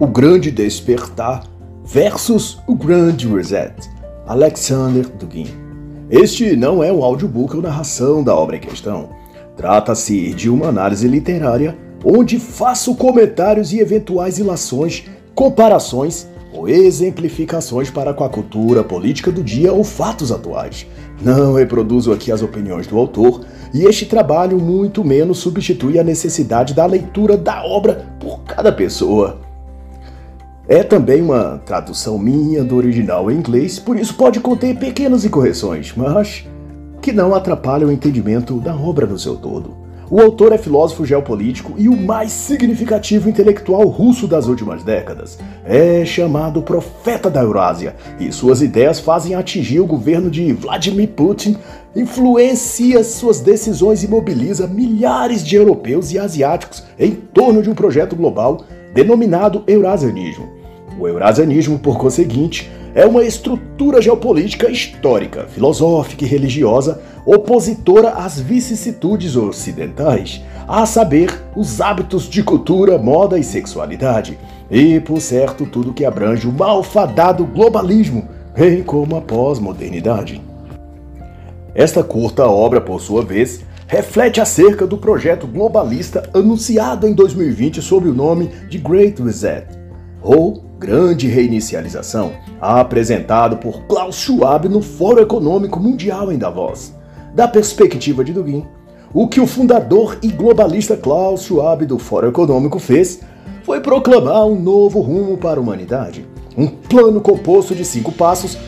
O Grande Despertar versus O Grande Reset, Alexander Dugin. Este não é um audiobook ou narração da obra em questão. Trata-se de uma análise literária onde faço comentários e eventuais ilações, comparações ou exemplificações para com a cultura política do dia ou fatos atuais. Não reproduzo aqui as opiniões do autor, e este trabalho muito menos substitui a necessidade da leitura da obra por cada pessoa. É também uma tradução minha do original em inglês, por isso pode conter pequenas incorreções, mas que não atrapalham o entendimento da obra no seu todo. O autor é filósofo geopolítico e o mais significativo intelectual russo das últimas décadas. É chamado Profeta da Eurásia e suas ideias fazem atingir o governo de Vladimir Putin, influencia suas decisões e mobiliza milhares de europeus e asiáticos em torno de um projeto global denominado Eurasianismo. O Eurasianismo, por conseguinte, é uma estrutura geopolítica histórica, filosófica e religiosa opositora às vicissitudes ocidentais, a saber, os hábitos de cultura, moda e sexualidade, e, por certo, tudo que abrange o malfadado globalismo, bem como a pós-modernidade. Esta curta obra, por sua vez, reflete acerca do projeto globalista anunciado em 2020 sob o nome de Great Reset, ou Grande Reinicialização, apresentado por Klaus Schwab no Fórum Econômico Mundial em Davos. Da perspectiva de Dugin, o que o fundador e globalista Klaus Schwab do Fórum Econômico fez foi proclamar um novo rumo para a humanidade, um plano composto de cinco passos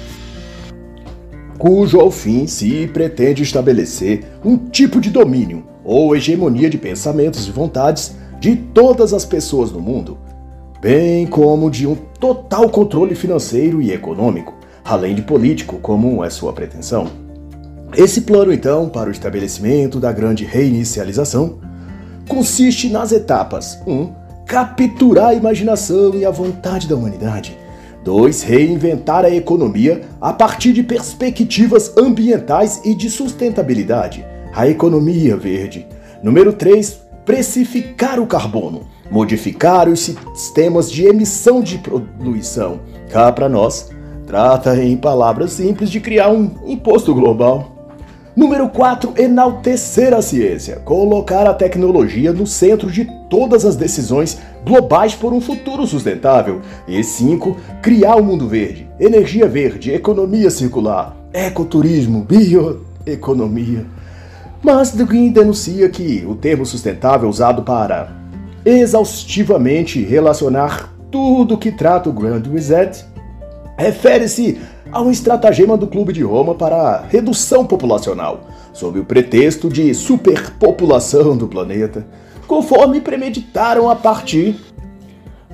cujo ao fim se pretende estabelecer um tipo de domínio ou hegemonia de pensamentos e vontades de todas as pessoas do mundo, bem como de um total controle financeiro e econômico, além de político, como é sua pretensão. Esse plano, então, para o estabelecimento da grande reinicialização, consiste nas etapas 1. Um, capturar a imaginação e a vontade da humanidade. 2. Reinventar a economia a partir de perspectivas ambientais e de sustentabilidade. A economia verde. Número 3. Precificar o carbono. Modificar os sistemas de emissão de poluição. Cá para nós, trata em palavras simples de criar um imposto global. Número 4, enaltecer a ciência, colocar a tecnologia no centro de todas as decisões globais por um futuro sustentável. E 5, criar o um mundo verde, energia verde, economia circular, ecoturismo, bioeconomia. Mas Dugin denuncia que o termo sustentável usado para exaustivamente relacionar tudo que trata o Grand Reset refere-se a um estratagema do Clube de Roma para redução populacional, sob o pretexto de superpopulação do planeta, conforme premeditaram a partir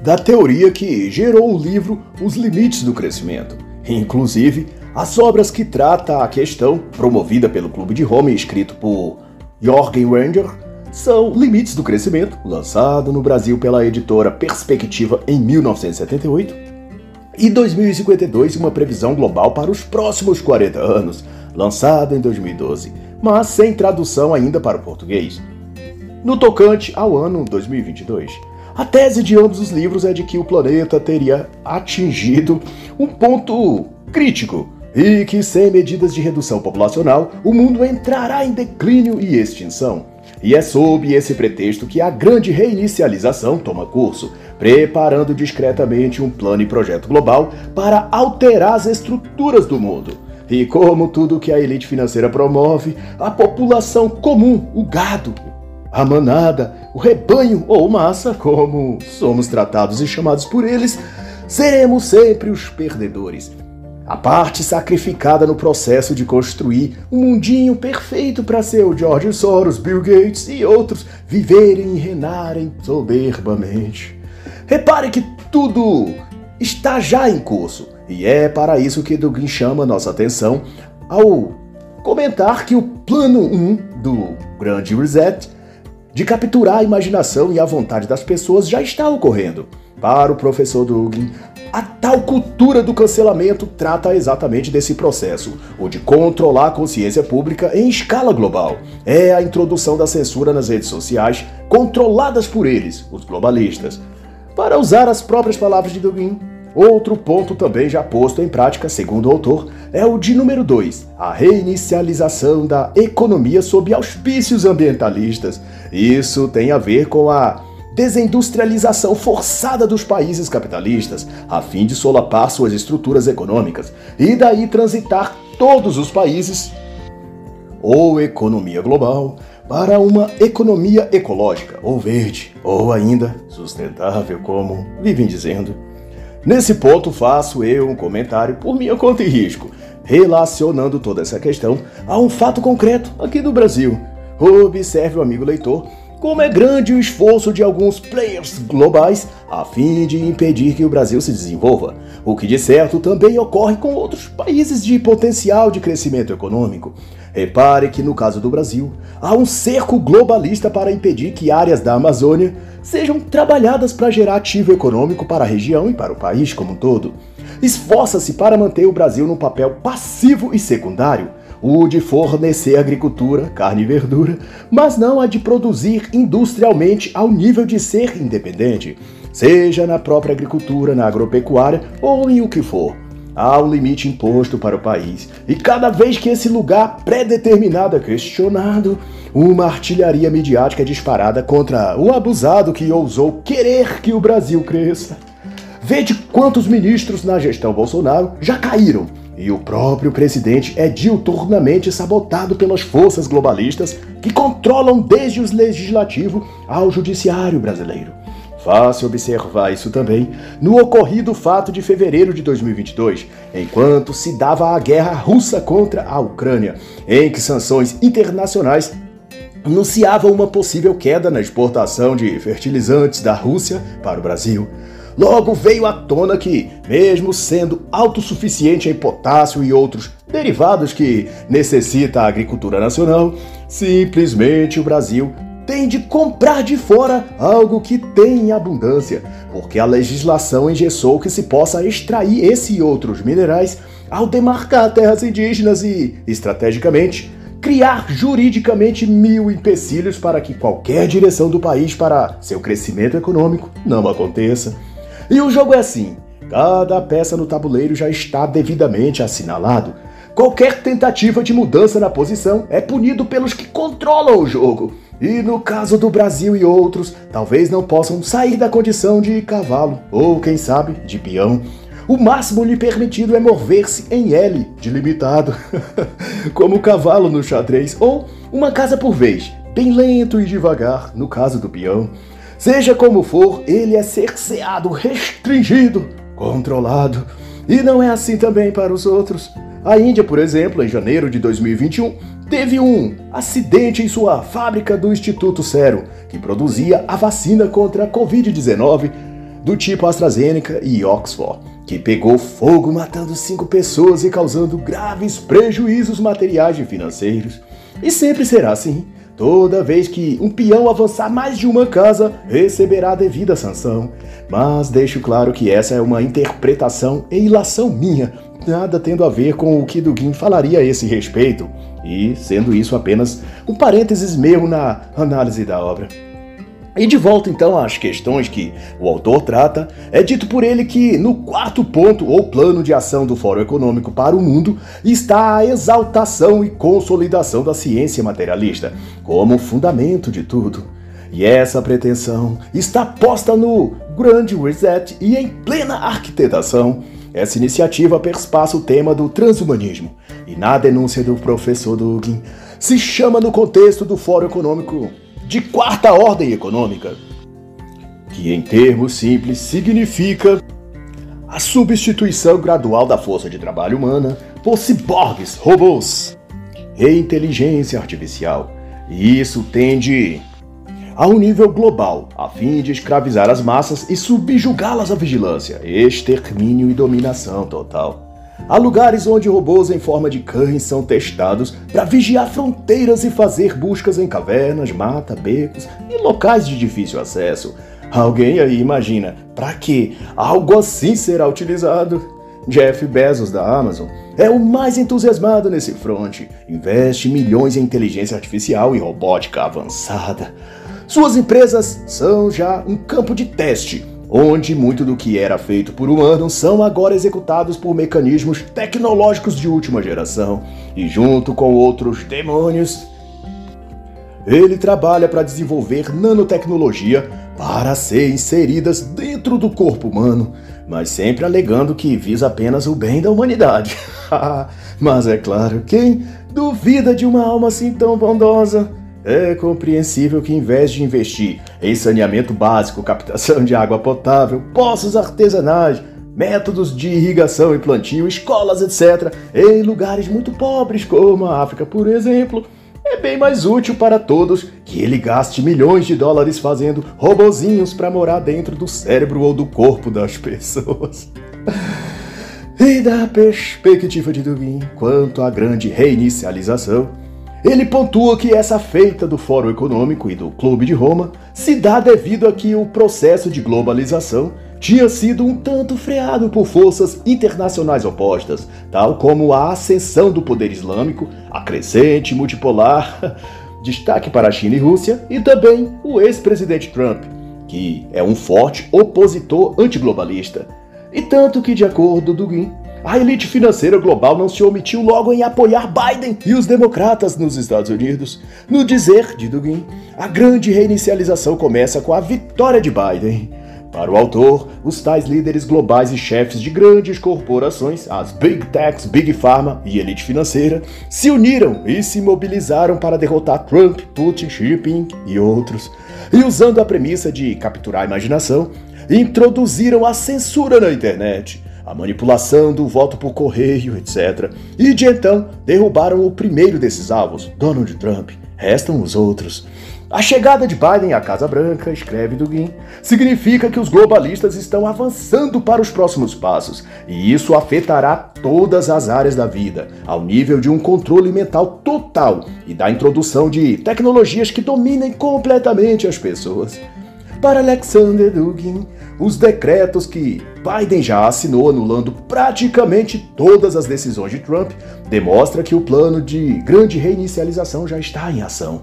da teoria que gerou o livro Os Limites do Crescimento. Inclusive, as obras que trata a questão, promovida pelo Clube de Roma e escrito por Jorgen Ranger, são Limites do Crescimento, lançado no Brasil pela editora Perspectiva em 1978, e 2052 uma previsão global para os próximos 40 anos, lançado em 2012, mas sem tradução ainda para o português. No tocante ao ano 2022, a tese de ambos os livros é de que o planeta teria atingido um ponto crítico e que, sem medidas de redução populacional, o mundo entrará em declínio e extinção. E é sob esse pretexto que a grande reinicialização toma curso, preparando discretamente um plano e projeto global para alterar as estruturas do mundo. E como tudo que a elite financeira promove, a população comum, o gado, a manada, o rebanho ou massa, como somos tratados e chamados por eles, seremos sempre os perdedores a parte sacrificada no processo de construir um mundinho perfeito para ser o George Soros, Bill Gates e outros viverem e renarem soberbamente. Repare que tudo está já em curso, e é para isso que Dugin chama nossa atenção ao comentar que o plano 1 do Grande Reset de capturar a imaginação e a vontade das pessoas já está ocorrendo. Para o professor Dugin, a tal cultura do cancelamento trata exatamente desse processo, o de controlar a consciência pública em escala global. É a introdução da censura nas redes sociais, controladas por eles, os globalistas. Para usar as próprias palavras de Dugin, Outro ponto também já posto em prática, segundo o autor, é o de número 2, a reinicialização da economia sob auspícios ambientalistas. Isso tem a ver com a desindustrialização forçada dos países capitalistas, a fim de solapar suas estruturas econômicas e daí transitar todos os países ou economia global para uma economia ecológica ou verde, ou ainda sustentável, como vivem dizendo. Nesse ponto, faço eu um comentário por minha conta e risco, relacionando toda essa questão a um fato concreto aqui do Brasil. Observe, o amigo leitor, como é grande o esforço de alguns players globais a fim de impedir que o Brasil se desenvolva, o que de certo também ocorre com outros países de potencial de crescimento econômico. Repare que no caso do Brasil, há um cerco globalista para impedir que áreas da Amazônia sejam trabalhadas para gerar ativo econômico para a região e para o país como um todo. Esforça-se para manter o Brasil num papel passivo e secundário, o de fornecer agricultura, carne e verdura, mas não a de produzir industrialmente ao nível de ser independente, seja na própria agricultura, na agropecuária ou em o que for. Há um limite imposto para o país, e cada vez que esse lugar pré-determinado é questionado, uma artilharia midiática é disparada contra o abusado que ousou querer que o Brasil cresça. Vede quantos ministros na gestão Bolsonaro já caíram, e o próprio presidente é diuturnamente sabotado pelas forças globalistas que controlam desde o legislativo ao judiciário brasileiro. Fácil observar isso também no ocorrido fato de fevereiro de 2022, enquanto se dava a guerra russa contra a Ucrânia, em que sanções internacionais anunciavam uma possível queda na exportação de fertilizantes da Rússia para o Brasil. Logo veio à tona que, mesmo sendo autossuficiente em potássio e outros derivados que necessita a agricultura nacional, simplesmente o Brasil tem de comprar de fora algo que tem em abundância, porque a legislação engessou que se possa extrair esse e outros minerais ao demarcar terras indígenas e, estrategicamente, criar juridicamente mil empecilhos para que qualquer direção do país para seu crescimento econômico não aconteça. E o jogo é assim: cada peça no tabuleiro já está devidamente assinalado. Qualquer tentativa de mudança na posição é punido pelos que controlam o jogo. E no caso do Brasil e outros, talvez não possam sair da condição de cavalo, ou quem sabe, de peão. O máximo lhe permitido é mover-se em L, de limitado, como o cavalo no xadrez, ou uma casa por vez, bem lento e devagar, no caso do peão. Seja como for, ele é cerceado, restringido, controlado. E não é assim também para os outros. A Índia, por exemplo, em janeiro de 2021, teve um acidente em sua fábrica do Instituto Sero, que produzia a vacina contra a Covid-19 do tipo AstraZeneca e Oxford, que pegou fogo matando cinco pessoas e causando graves prejuízos materiais e financeiros. E sempre será assim. Toda vez que um peão avançar mais de uma casa, receberá devida sanção. Mas deixo claro que essa é uma interpretação e ilação minha, nada tendo a ver com o que Dugin falaria a esse respeito e sendo isso apenas um parênteses meu na análise da obra. E de volta então às questões que o autor trata, é dito por ele que no quarto ponto ou plano de ação do Fórum Econômico para o Mundo está a exaltação e consolidação da ciência materialista como fundamento de tudo. E essa pretensão está posta no Grand Reset e em plena arquitetação essa iniciativa perspassa o tema do transhumanismo e, na denúncia do professor Dugin, se chama no contexto do Fórum Econômico de Quarta Ordem Econômica, que, em termos simples, significa a substituição gradual da força de trabalho humana por ciborgues, robôs e inteligência artificial. E isso tende a um nível global, a fim de escravizar as massas e subjugá-las à vigilância, extermínio e dominação total. Há lugares onde robôs em forma de cães são testados para vigiar fronteiras e fazer buscas em cavernas, mata, becos e locais de difícil acesso. Alguém aí imagina para que algo assim será utilizado? Jeff Bezos da Amazon é o mais entusiasmado nesse fronte. Investe milhões em inteligência artificial e robótica avançada. Suas empresas são já um campo de teste, onde muito do que era feito por humanos são agora executados por mecanismos tecnológicos de última geração, e junto com outros demônios, ele trabalha para desenvolver nanotecnologia para ser inseridas dentro do corpo humano, mas sempre alegando que visa apenas o bem da humanidade. mas é claro, quem duvida de uma alma assim tão bondosa? É compreensível que, em vez de investir em saneamento básico, captação de água potável, poços artesanais, métodos de irrigação e plantio, escolas, etc., em lugares muito pobres como a África, por exemplo, é bem mais útil para todos que ele gaste milhões de dólares fazendo robozinhos para morar dentro do cérebro ou do corpo das pessoas. E da perspectiva de Dugin quanto à grande reinicialização, ele pontua que essa feita do Fórum Econômico e do Clube de Roma se dá devido a que o processo de globalização tinha sido um tanto freado por forças internacionais opostas, tal como a ascensão do poder islâmico, a crescente multipolar, destaque para a China e Rússia, e também o ex-presidente Trump, que é um forte opositor antiglobalista. E tanto que, de acordo com Dugin, a elite financeira global não se omitiu logo em apoiar Biden e os democratas nos Estados Unidos. No dizer de Dugin, a grande reinicialização começa com a vitória de Biden. Para o autor, os tais líderes globais e chefes de grandes corporações, as Big Techs, Big Pharma e elite financeira, se uniram e se mobilizaram para derrotar Trump, Putin, Xi Jinping e outros. E usando a premissa de capturar a imaginação, introduziram a censura na internet a manipulação do voto por correio, etc. E de então derrubaram o primeiro desses alvos, Donald Trump. Restam os outros. A chegada de Biden à Casa Branca, escreve Dugin, significa que os globalistas estão avançando para os próximos passos, e isso afetará todas as áreas da vida, ao nível de um controle mental total e da introdução de tecnologias que dominem completamente as pessoas. Para Alexander Dugin, os decretos que Biden já assinou anulando praticamente todas as decisões de Trump demonstra que o plano de grande reinicialização já está em ação.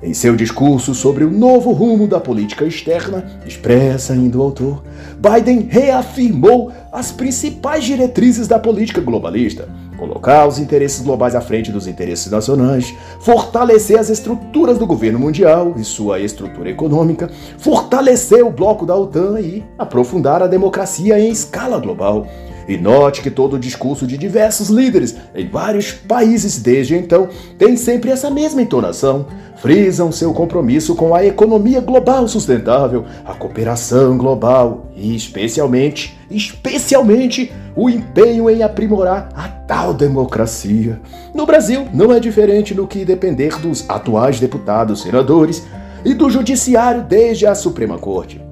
Em seu discurso sobre o novo rumo da política externa, expressa ainda o autor, Biden reafirmou as principais diretrizes da política globalista, colocar os interesses globais à frente dos interesses nacionais, fortalecer as estruturas do governo mundial e sua estrutura econômica, fortalecer o bloco da OTAN e aprofundar a democracia em escala global. E note que todo o discurso de diversos líderes em vários países desde então tem sempre essa mesma entonação. Frisam seu compromisso com a economia global sustentável, a cooperação global e, especialmente, especialmente, o empenho em aprimorar a tal democracia. No Brasil, não é diferente no que depender dos atuais deputados, senadores e do judiciário desde a Suprema Corte.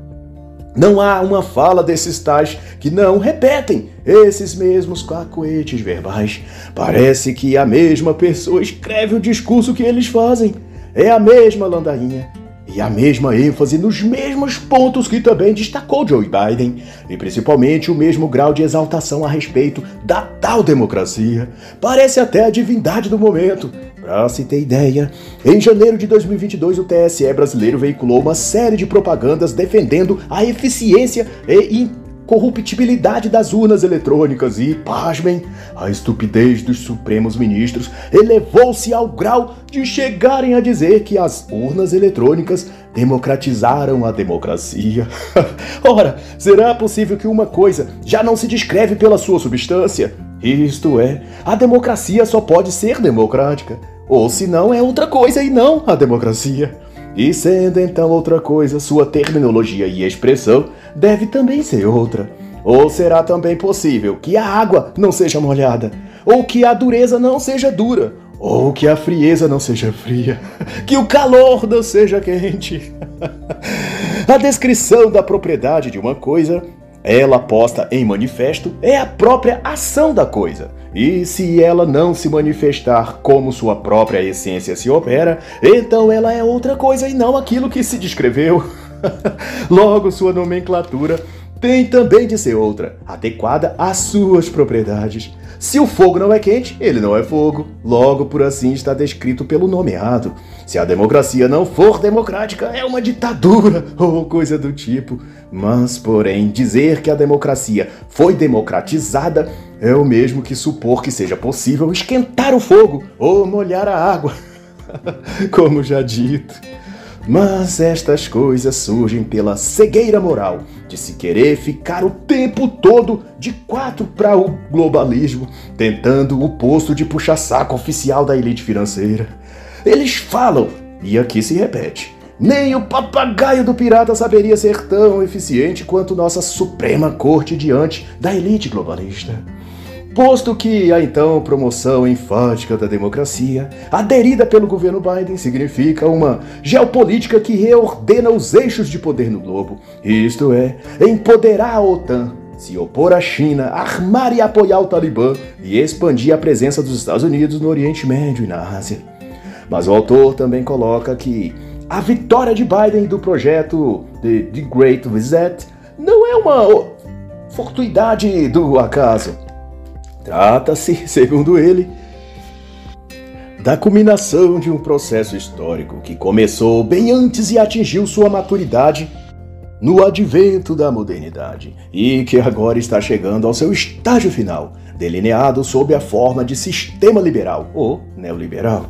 Não há uma fala desses tais que não repetem esses mesmos cacoetes verbais. Parece que a mesma pessoa escreve o discurso que eles fazem. É a mesma landainha e a mesma ênfase nos mesmos pontos que também destacou Joe Biden, e principalmente o mesmo grau de exaltação a respeito da tal democracia. Parece até a divindade do momento. Pra se ter ideia, em janeiro de 2022 o TSE brasileiro veiculou uma série de propagandas defendendo a eficiência e corruptibilidade das urnas eletrônicas e, pasmem, a estupidez dos supremos ministros elevou-se ao grau de chegarem a dizer que as urnas eletrônicas democratizaram a democracia. Ora, será possível que uma coisa já não se descreve pela sua substância? Isto é, a democracia só pode ser democrática, ou se não é outra coisa e não a democracia. E sendo então outra coisa, sua terminologia e expressão deve também ser outra. Ou será também possível que a água não seja molhada, ou que a dureza não seja dura, ou que a frieza não seja fria, que o calor não seja quente. a descrição da propriedade de uma coisa ela posta em manifesto é a própria ação da coisa. E se ela não se manifestar como sua própria essência se opera, então ela é outra coisa e não aquilo que se descreveu. Logo, sua nomenclatura tem também de ser outra, adequada às suas propriedades. Se o fogo não é quente, ele não é fogo. Logo, por assim está descrito pelo nomeado. Se a democracia não for democrática, é uma ditadura ou coisa do tipo. Mas, porém, dizer que a democracia foi democratizada é o mesmo que supor que seja possível esquentar o fogo ou molhar a água. Como já dito. Mas estas coisas surgem pela cegueira moral de se querer ficar o tempo todo de quatro para o globalismo, tentando o posto de puxa-saco oficial da elite financeira. Eles falam, e aqui se repete, nem o papagaio do pirata saberia ser tão eficiente quanto nossa Suprema Corte diante da elite globalista. Posto que a então promoção enfática da democracia, aderida pelo governo Biden, significa uma geopolítica que reordena os eixos de poder no globo, isto é, empoderar a OTAN, se opor à China, armar e apoiar o Talibã e expandir a presença dos Estados Unidos no Oriente Médio e na Ásia. Mas o autor também coloca que a vitória de Biden do projeto de The Great Reset não é uma fortuidade do acaso Trata-se, segundo ele, da culminação de um processo histórico que começou bem antes e atingiu sua maturidade no advento da modernidade e que agora está chegando ao seu estágio final, delineado sob a forma de sistema liberal ou neoliberal.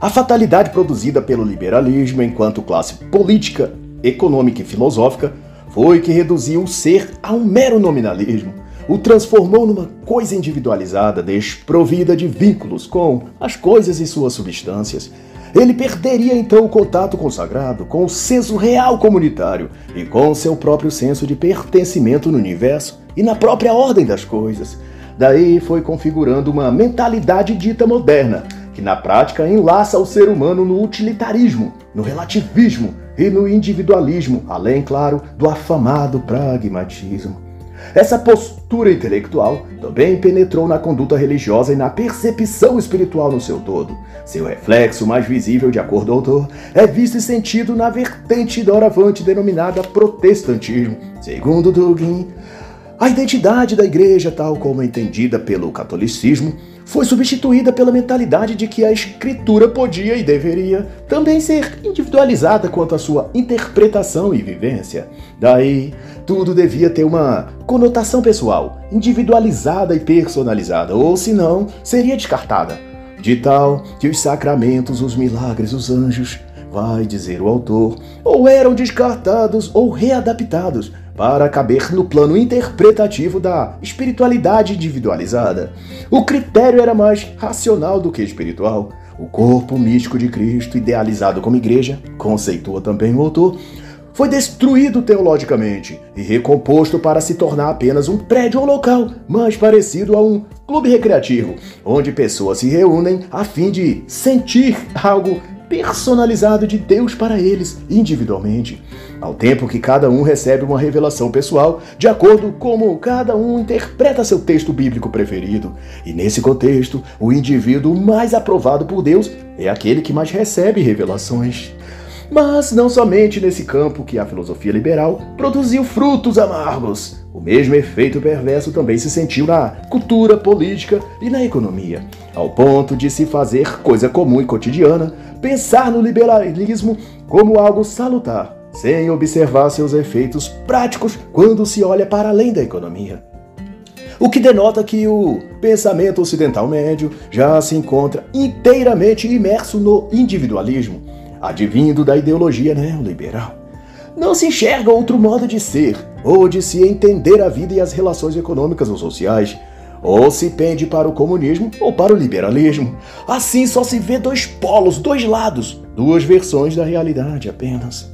A fatalidade produzida pelo liberalismo enquanto classe política, econômica e filosófica foi que reduziu o ser a um mero nominalismo, o transformou numa coisa individualizada, desprovida de vínculos com as coisas e suas substâncias. Ele perderia então o contato com o sagrado, com o senso real comunitário e com seu próprio senso de pertencimento no universo e na própria ordem das coisas. Daí foi configurando uma mentalidade dita moderna, que na prática enlaça o ser humano no utilitarismo, no relativismo e no individualismo, além, claro, do afamado pragmatismo. Essa postura intelectual também penetrou na conduta religiosa e na percepção espiritual no seu todo. Seu reflexo mais visível, de acordo ao autor, é visto e sentido na vertente doravante denominada protestantismo. Segundo Dugin, a identidade da igreja, tal como entendida pelo catolicismo, foi substituída pela mentalidade de que a escritura podia e deveria também ser individualizada quanto à sua interpretação e vivência. Daí, tudo devia ter uma conotação pessoal, individualizada e personalizada, ou senão seria descartada. De tal que os sacramentos, os milagres, os anjos, vai dizer o autor, ou eram descartados ou readaptados para caber no plano interpretativo da espiritualidade individualizada. O critério era mais racional do que espiritual. O corpo místico de Cristo, idealizado como igreja, conceitua também o autor, foi destruído teologicamente e recomposto para se tornar apenas um prédio ou local mais parecido a um clube recreativo, onde pessoas se reúnem a fim de sentir algo personalizado de Deus para eles individualmente, ao tempo que cada um recebe uma revelação pessoal de acordo como cada um interpreta seu texto bíblico preferido. E nesse contexto, o indivíduo mais aprovado por Deus é aquele que mais recebe revelações. Mas não somente nesse campo que a filosofia liberal produziu frutos amargos. O mesmo efeito perverso também se sentiu na cultura política e na economia, ao ponto de se fazer coisa comum e cotidiana pensar no liberalismo como algo salutar, sem observar seus efeitos práticos quando se olha para além da economia. O que denota que o pensamento ocidental médio já se encontra inteiramente imerso no individualismo advindo da ideologia neoliberal. Não se enxerga outro modo de ser ou de se entender a vida e as relações econômicas ou sociais. Ou se pende para o comunismo ou para o liberalismo. Assim só se vê dois polos, dois lados, duas versões da realidade apenas.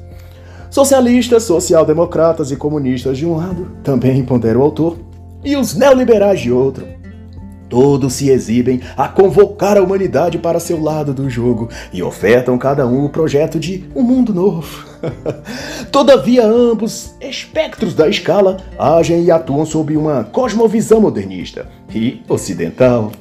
Socialistas, social-democratas e comunistas de um lado, também pondera o autor, e os neoliberais de outro. Todos se exibem a convocar a humanidade para seu lado do jogo e ofertam cada um o projeto de um mundo novo. Todavia, ambos espectros da escala agem e atuam sob uma cosmovisão modernista e ocidental.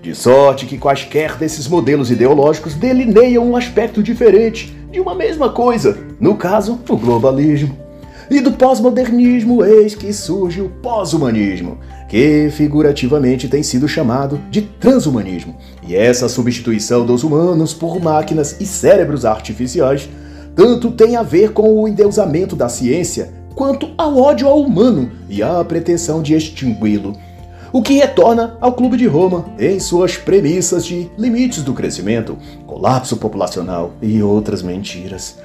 De sorte que quaisquer desses modelos ideológicos delineiam um aspecto diferente de uma mesma coisa, no caso, o globalismo. E do pós-modernismo, eis que surge o pós-humanismo, que figurativamente tem sido chamado de transhumanismo. E essa substituição dos humanos por máquinas e cérebros artificiais tanto tem a ver com o endeusamento da ciência quanto ao ódio ao humano e à pretensão de extingui-lo. O que retorna ao Clube de Roma em suas premissas de limites do crescimento, colapso populacional e outras mentiras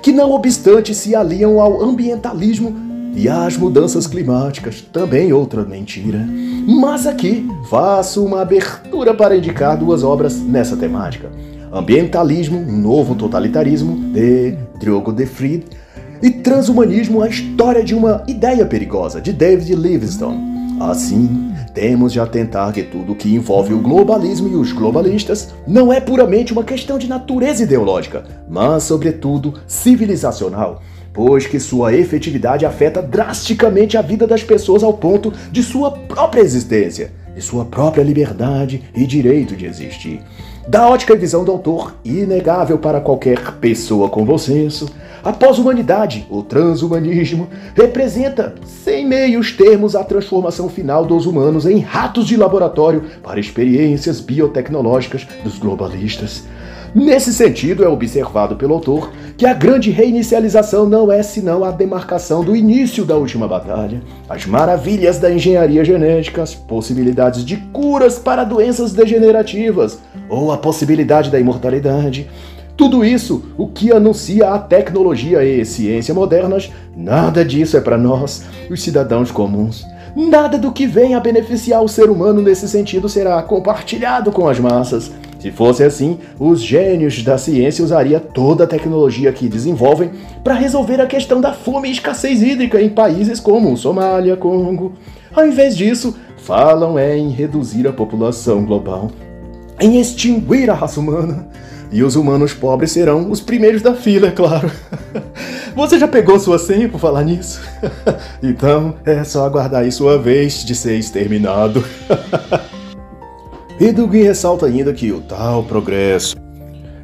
que não obstante se aliam ao ambientalismo e às mudanças climáticas, também outra mentira. Mas aqui faço uma abertura para indicar duas obras nessa temática. Ambientalismo, um novo totalitarismo, de Diogo de Fried, e Transhumanismo, a história de uma ideia perigosa, de David Livingstone. Assim, temos de atentar que tudo que envolve o globalismo e os globalistas não é puramente uma questão de natureza ideológica, mas, sobretudo, civilizacional, pois que sua efetividade afeta drasticamente a vida das pessoas ao ponto de sua própria existência, de sua própria liberdade e direito de existir. Da ótica e visão do autor, inegável para qualquer pessoa com bom senso, a pós-humanidade, o transhumanismo, representa, sem meios termos, a transformação final dos humanos em ratos de laboratório para experiências biotecnológicas dos globalistas. Nesse sentido, é observado pelo autor que a grande reinicialização não é senão a demarcação do início da última batalha, as maravilhas da engenharia genética, as possibilidades de curas para doenças degenerativas ou a possibilidade da imortalidade. Tudo isso, o que anuncia a tecnologia e ciência modernas, nada disso é para nós, os cidadãos comuns. Nada do que vem a beneficiar o ser humano nesse sentido será compartilhado com as massas. Se fosse assim, os gênios da ciência usariam toda a tecnologia que desenvolvem para resolver a questão da fome e escassez hídrica em países como Somália, Congo. Ao invés disso, falam é em reduzir a população global, em extinguir a raça humana. E os humanos pobres serão os primeiros da fila, é claro. Você já pegou sua senha por falar nisso? então é só aguardar aí sua vez de ser exterminado. E Dugin ressalta ainda que o tal progresso,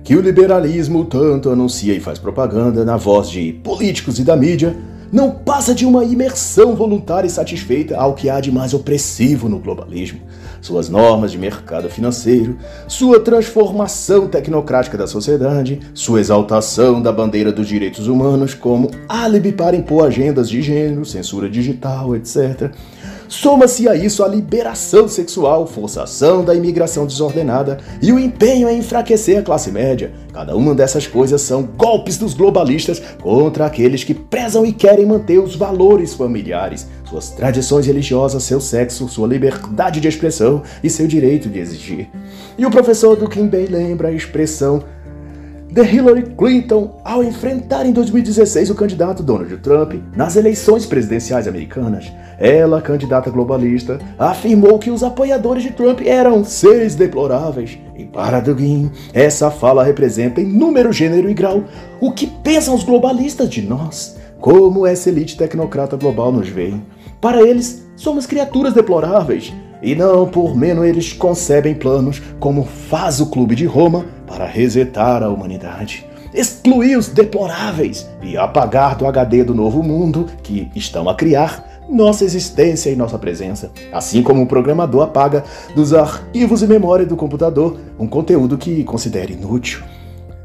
que o liberalismo tanto anuncia e faz propaganda na voz de políticos e da mídia, não passa de uma imersão voluntária e satisfeita ao que há de mais opressivo no globalismo, suas normas de mercado financeiro, sua transformação tecnocrática da sociedade, sua exaltação da bandeira dos direitos humanos como álibi para impor agendas de gênero, censura digital, etc Soma-se a isso a liberação sexual, forçação da imigração desordenada e o empenho em enfraquecer a classe média. Cada uma dessas coisas são golpes dos globalistas contra aqueles que prezam e querem manter os valores familiares, suas tradições religiosas, seu sexo, sua liberdade de expressão e seu direito de exigir. E o professor do bem lembra a expressão de Hillary Clinton ao enfrentar em 2016 o candidato Donald Trump nas eleições presidenciais americanas. Ela, candidata globalista, afirmou que os apoiadores de Trump eram seres deploráveis. E para Dugin, essa fala representa em número, gênero e grau o que pensam os globalistas de nós, como essa elite tecnocrata global nos vê. Para eles, somos criaturas deploráveis, e não por menos eles concebem planos como faz o Clube de Roma para resetar a humanidade excluir os deploráveis e apagar do HD do novo mundo que estão a criar nossa existência e nossa presença, assim como o programador apaga dos arquivos e memória do computador um conteúdo que considere inútil.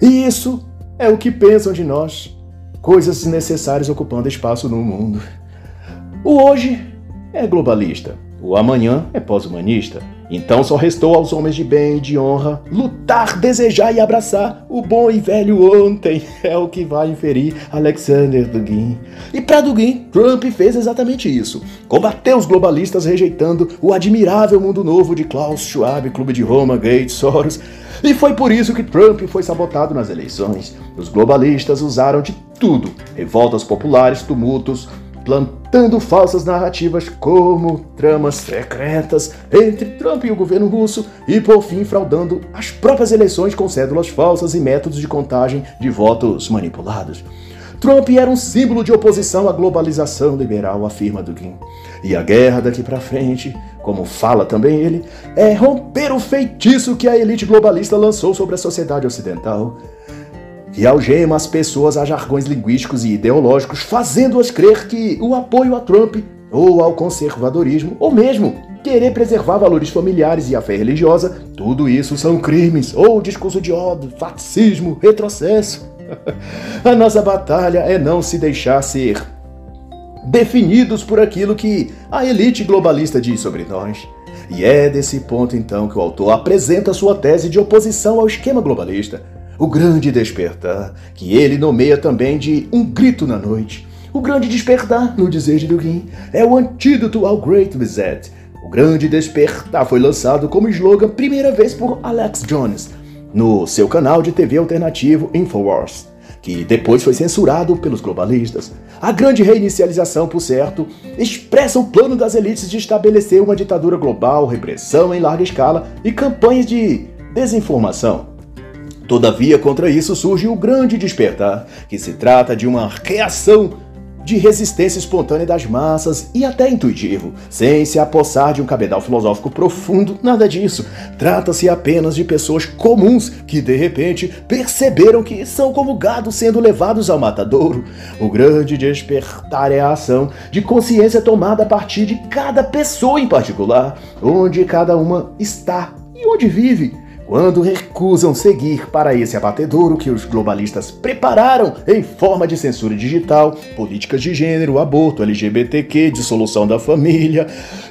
E isso é o que pensam de nós, coisas desnecessárias ocupando espaço no mundo. O hoje é globalista, o amanhã é pós-humanista. Então só restou aos homens de bem e de honra lutar, desejar e abraçar o bom e velho ontem. É o que vai inferir Alexander Dugin. E para Dugin, Trump fez exatamente isso. Combateu os globalistas rejeitando o admirável mundo novo de Klaus Schwab, Clube de Roma, Gates, Soros. E foi por isso que Trump foi sabotado nas eleições. Os globalistas usaram de tudo: revoltas populares, tumultos, plantando falsas narrativas como tramas secretas entre Trump e o governo russo e, por fim, fraudando as próprias eleições com cédulas falsas e métodos de contagem de votos manipulados. Trump era um símbolo de oposição à globalização liberal, afirma Dugin. E a guerra daqui para frente, como fala também ele, é romper o feitiço que a elite globalista lançou sobre a sociedade ocidental. Que algema as pessoas a jargões linguísticos e ideológicos, fazendo-as crer que o apoio a Trump ou ao conservadorismo, ou mesmo querer preservar valores familiares e a fé religiosa, tudo isso são crimes, ou discurso de ódio, fascismo, retrocesso. a nossa batalha é não se deixar ser definidos por aquilo que a elite globalista diz sobre nós. E é desse ponto então que o autor apresenta sua tese de oposição ao esquema globalista, o grande despertar, que ele nomeia também de um grito na noite. O grande despertar, no dizer de Dugin, é o antídoto ao Great Reset. O grande despertar foi lançado como slogan primeira vez por Alex Jones no seu canal de TV alternativo Infowars, que depois foi censurado pelos globalistas. A grande reinicialização, por certo, expressa o plano das elites de estabelecer uma ditadura global, repressão em larga escala e campanhas de desinformação. Todavia, contra isso surge o grande despertar, que se trata de uma reação de resistência espontânea das massas e até intuitivo, sem se apossar de um cabedal filosófico profundo, nada disso. Trata-se apenas de pessoas comuns que de repente perceberam que são como gado sendo levados ao matadouro. O grande despertar é a ação de consciência tomada a partir de cada pessoa em particular, onde cada uma está e onde vive quando recusam seguir para esse abatedouro que os globalistas prepararam em forma de censura digital, políticas de gênero, aborto, LGBTQ, dissolução da família,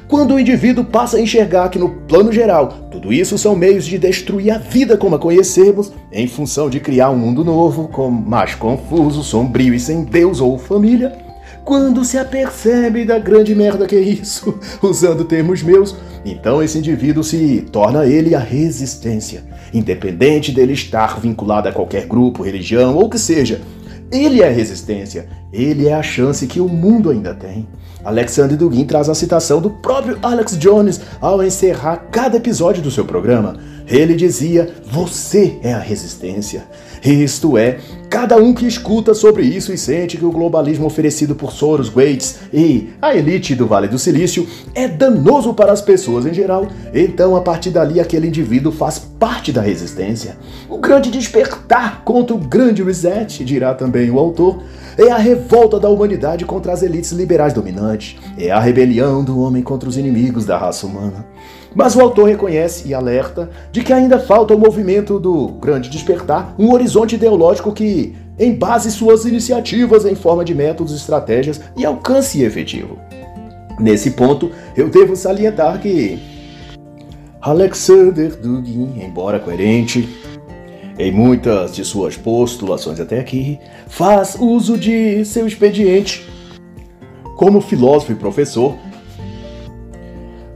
quando o indivíduo passa a enxergar que no plano geral tudo isso são meios de destruir a vida como a conhecemos, em função de criar um mundo novo, com mais confuso, sombrio e sem Deus ou família, quando se apercebe da grande merda que é isso, usando termos meus, então esse indivíduo se torna ele a resistência, independente dele estar vinculado a qualquer grupo, religião ou que seja. Ele é a resistência, ele é a chance que o mundo ainda tem. Alexander Dugin traz a citação do próprio Alex Jones ao encerrar cada episódio do seu programa. Ele dizia: Você é a resistência. Isto é, cada um que escuta sobre isso e sente que o globalismo oferecido por Soros, Gates e a elite do Vale do Silício é danoso para as pessoas em geral, então a partir dali aquele indivíduo faz parte da resistência. O grande despertar contra o grande reset, dirá também o autor, é a revolta da humanidade contra as elites liberais dominantes, é a rebelião do homem contra os inimigos da raça humana. Mas o autor reconhece e alerta de que ainda falta o movimento do grande despertar, um horizonte ideológico que embase suas iniciativas em forma de métodos, estratégias e alcance efetivo. Nesse ponto, eu devo salientar que Alexander Dugin, embora coerente em muitas de suas postulações até aqui, faz uso de seu expediente como filósofo e professor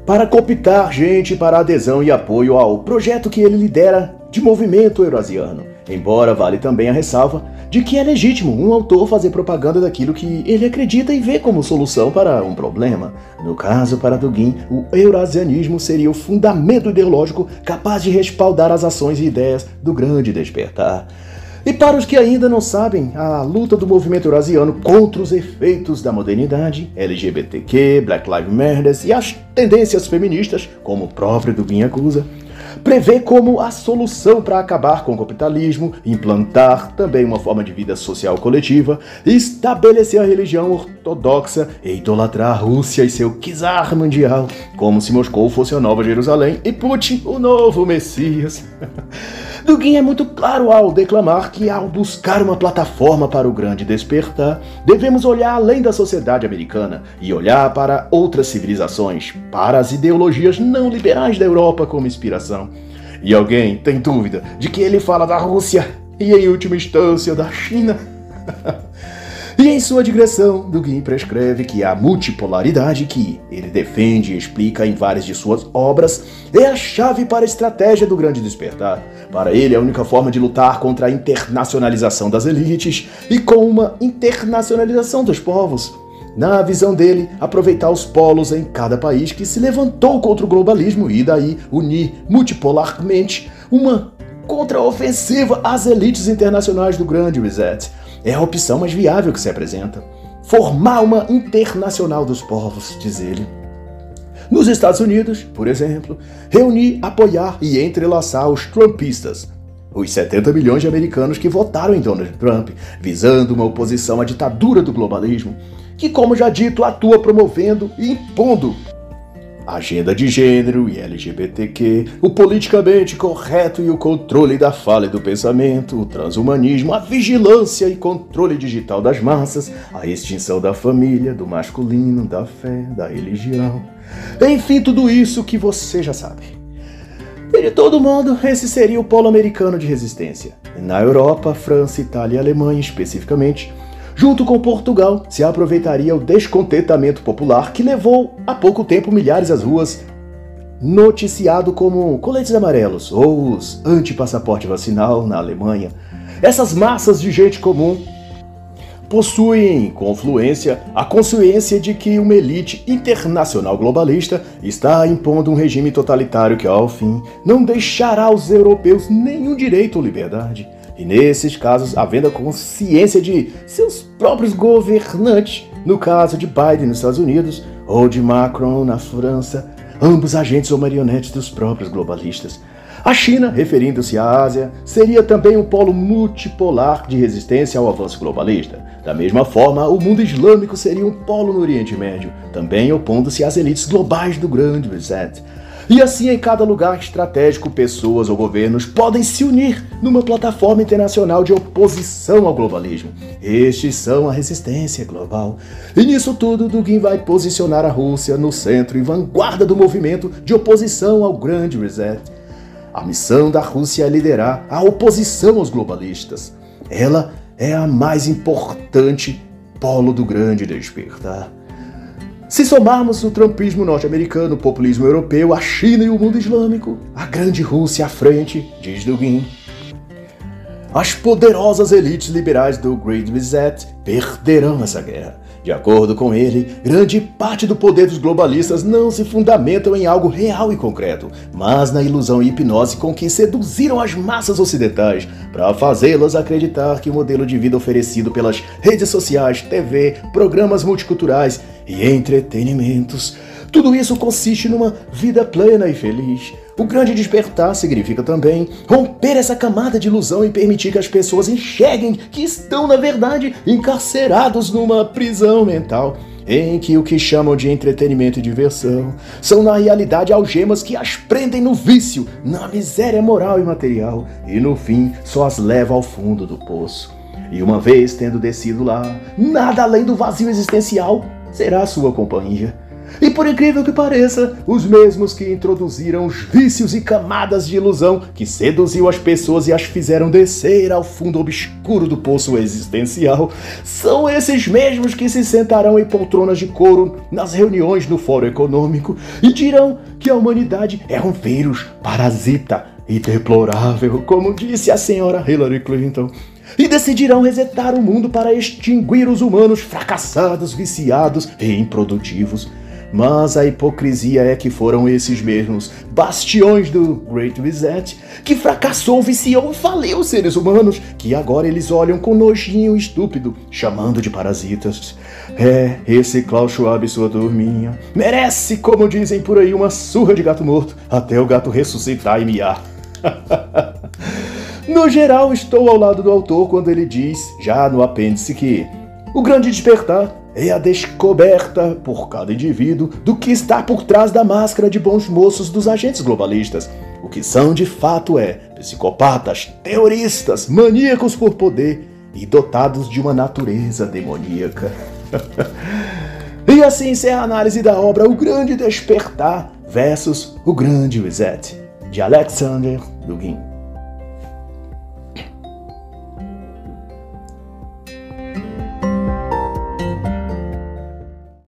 para cooptar gente para adesão e apoio ao projeto que ele lidera de movimento eurasiano. Embora vale também a ressalva de que é legítimo um autor fazer propaganda daquilo que ele acredita e vê como solução para um problema. No caso, para Dugin, o eurasianismo seria o fundamento ideológico capaz de respaldar as ações e ideias do grande despertar. E para os que ainda não sabem, a luta do movimento eurasiano contra os efeitos da modernidade, LGBTQ, Black Lives Matter e as tendências feministas, como o próprio Dugin acusa, prevê como a solução para acabar com o capitalismo, implantar também uma forma de vida social coletiva, estabelecer a religião ortodoxa e idolatrar a Rússia e seu czar mundial, como se Moscou fosse a nova Jerusalém e Putin o novo Messias. Dugin é muito claro ao declamar que, ao buscar uma plataforma para o grande despertar, devemos olhar além da sociedade americana e olhar para outras civilizações, para as ideologias não liberais da Europa como inspiração. E alguém tem dúvida de que ele fala da Rússia e, em última instância, da China? E em sua digressão, Dugin prescreve que a multipolaridade que ele defende e explica em várias de suas obras é a chave para a estratégia do grande despertar. Para ele, a única forma de lutar contra a internacionalização das elites e com uma internacionalização dos povos. Na visão dele, aproveitar os polos em cada país que se levantou contra o globalismo e daí unir multipolarmente uma contraofensiva às elites internacionais do grande reset é a opção mais viável que se apresenta. Formar uma internacional dos povos, diz ele. Nos Estados Unidos, por exemplo, reunir, apoiar e entrelaçar os trumpistas. os 70 milhões de americanos que votaram em Donald Trump, visando uma oposição à ditadura do globalismo, que, como já dito, atua promovendo e impondo a agenda de gênero e LGBTQ, o politicamente correto e o controle da fala e do pensamento, o transhumanismo, a vigilância e controle digital das massas, a extinção da família, do masculino, da fé, da religião. Enfim, tudo isso que você já sabe. E de todo modo, esse seria o polo americano de resistência. Na Europa, França, Itália e Alemanha, especificamente, Junto com Portugal, se aproveitaria o descontentamento popular que levou há pouco tempo milhares às ruas, noticiado como coletes amarelos ou os anti-passaporte vacinal na Alemanha. Essas massas de gente comum possuem confluência a consciência de que uma elite internacional globalista está impondo um regime totalitário que, ao fim, não deixará aos europeus nenhum direito ou liberdade. E nesses casos, havendo a consciência de seus próprios governantes, no caso de Biden nos Estados Unidos ou de Macron na França, ambos agentes ou marionetes dos próprios globalistas. A China, referindo-se à Ásia, seria também um polo multipolar de resistência ao avanço globalista. Da mesma forma, o mundo islâmico seria um polo no Oriente Médio, também opondo-se às elites globais do Grande Reset. E assim, em cada lugar estratégico, pessoas ou governos podem se unir numa plataforma internacional de oposição ao globalismo. Estes são a resistência global. E nisso tudo, Dugin vai posicionar a Rússia no centro e vanguarda do movimento de oposição ao Grande Reset. A missão da Rússia é liderar a oposição aos globalistas. Ela é a mais importante polo do grande despertar. Se somarmos o trumpismo norte-americano, o populismo europeu, a China e o mundo islâmico, a grande Rússia à frente, diz Dugin. As poderosas elites liberais do Great Reset perderão essa guerra. De acordo com ele, grande parte do poder dos globalistas não se fundamentam em algo real e concreto, mas na ilusão e hipnose com que seduziram as massas ocidentais para fazê-las acreditar que o modelo de vida oferecido pelas redes sociais, TV, programas multiculturais e entretenimentos tudo isso consiste numa vida plena e feliz. O grande despertar significa também romper essa camada de ilusão e permitir que as pessoas enxerguem que estão, na verdade, encarcerados numa prisão mental em que o que chamam de entretenimento e diversão são na realidade algemas que as prendem no vício, na miséria moral e material, e no fim só as leva ao fundo do poço. E uma vez tendo descido lá, nada além do vazio existencial será sua companhia. E por incrível que pareça, os mesmos que introduziram os vícios e camadas de ilusão que seduziu as pessoas e as fizeram descer ao fundo obscuro do poço existencial, são esses mesmos que se sentarão em poltronas de couro nas reuniões no Fórum Econômico e dirão que a humanidade é um vírus parasita e deplorável, como disse a senhora Hillary Clinton e decidirão resetar o mundo para extinguir os humanos fracassados, viciados e improdutivos. Mas a hipocrisia é que foram esses mesmos bastiões do Great Reset que fracassou, viciou e faliu os seres humanos, que agora eles olham com nojinho estúpido, chamando de parasitas. É, esse Klaus Schwab sua turminha merece, como dizem por aí, uma surra de gato morto, até o gato ressuscitar e miar. no geral, estou ao lado do autor quando ele diz, já no apêndice, que o grande despertar é a descoberta por cada indivíduo do que está por trás da máscara de bons moços dos agentes globalistas. O que são de fato é psicopatas, terroristas, maníacos por poder e dotados de uma natureza demoníaca. e assim encerra a análise da obra O Grande Despertar versus O Grande Reset, de Alexander Dugin.